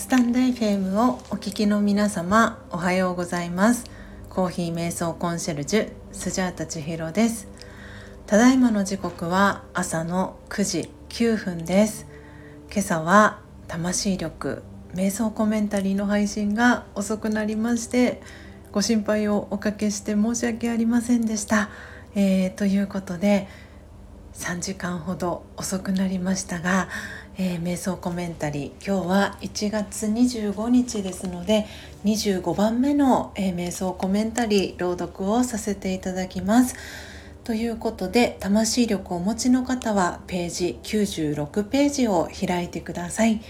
スタンド FM をお聞きの皆様おはようございます。コーヒー瞑想コンシェルジュスジャータ千尋です。ただいまの時刻は朝の9時9分です。今朝は魂力瞑想コメンタリーの配信が遅くなりましてご心配をおかけして申し訳ありませんでした、えー、ということで3時間ほど遅くなりましたが、えー、瞑想コメンタリー今日は1月25日ですので25番目の、えー、瞑想コメンタリー朗読をさせていただきます。ということで魂力をお持ちの方はページ96ページを開いてください。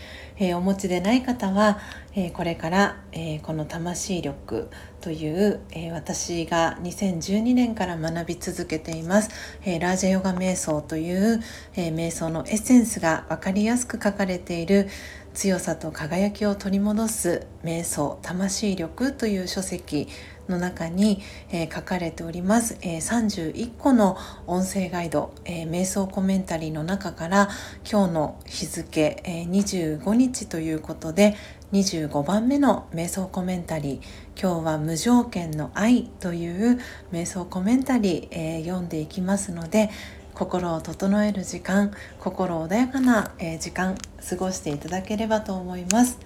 えー、お持ちでない方は、えー、これから、えー、この魂力という、え私が2012年から学び続けています、えラージャヨガ瞑想という、え瞑想のエッセンスが分かりやすく書かれている強さと輝きを取り戻す瞑想魂力という書籍の中に、えー、書かれております、えー、31個の音声ガイド、えー、瞑想コメンタリーの中から今日の日付、え25日ということで25番目の瞑想コメンタリー。今日は無条件の愛という瞑想コメンタリー、え読んでいきますので心を整える時間心穏やかな、え時間過ごしていただければと思います。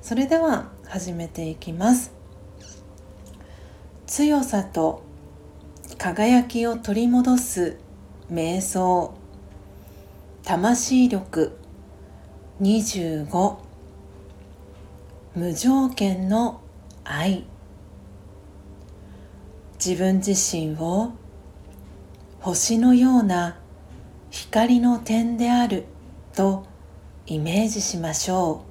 それでは始めていきます。強さと輝きを取り戻す瞑想。魂力。25無条件の愛。自分自身を星のような光の点であるとイメージしましょ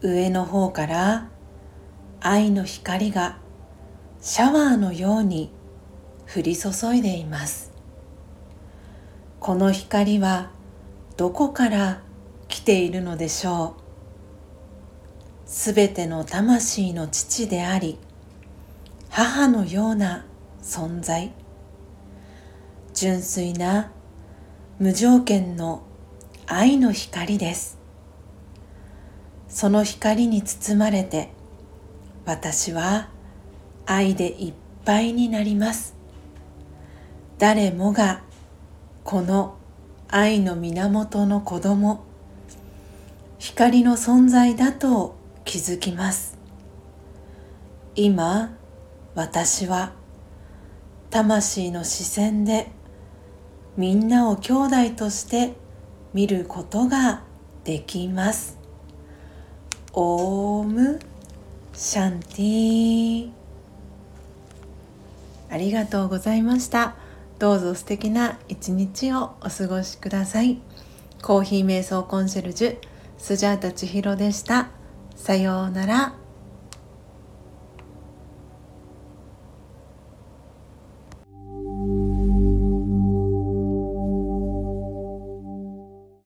う。上の方から愛の光がシャワーのように降り注いでいます。この光はどこから来ているのでしょう。すべての魂の父であり母のような存在。純粋な無条件の愛の光です。その光に包まれて私は愛でいっぱいになります。誰もがこの愛の源の子供光の存在だと気づきます。今私は魂の視線でみんなを兄弟として見ることができます。オームシャンティありがとうございました。どうぞ素敵な一日をお過ごしください。コーヒー瞑想コンシェルジュスジャータ千尋でした。さようなら。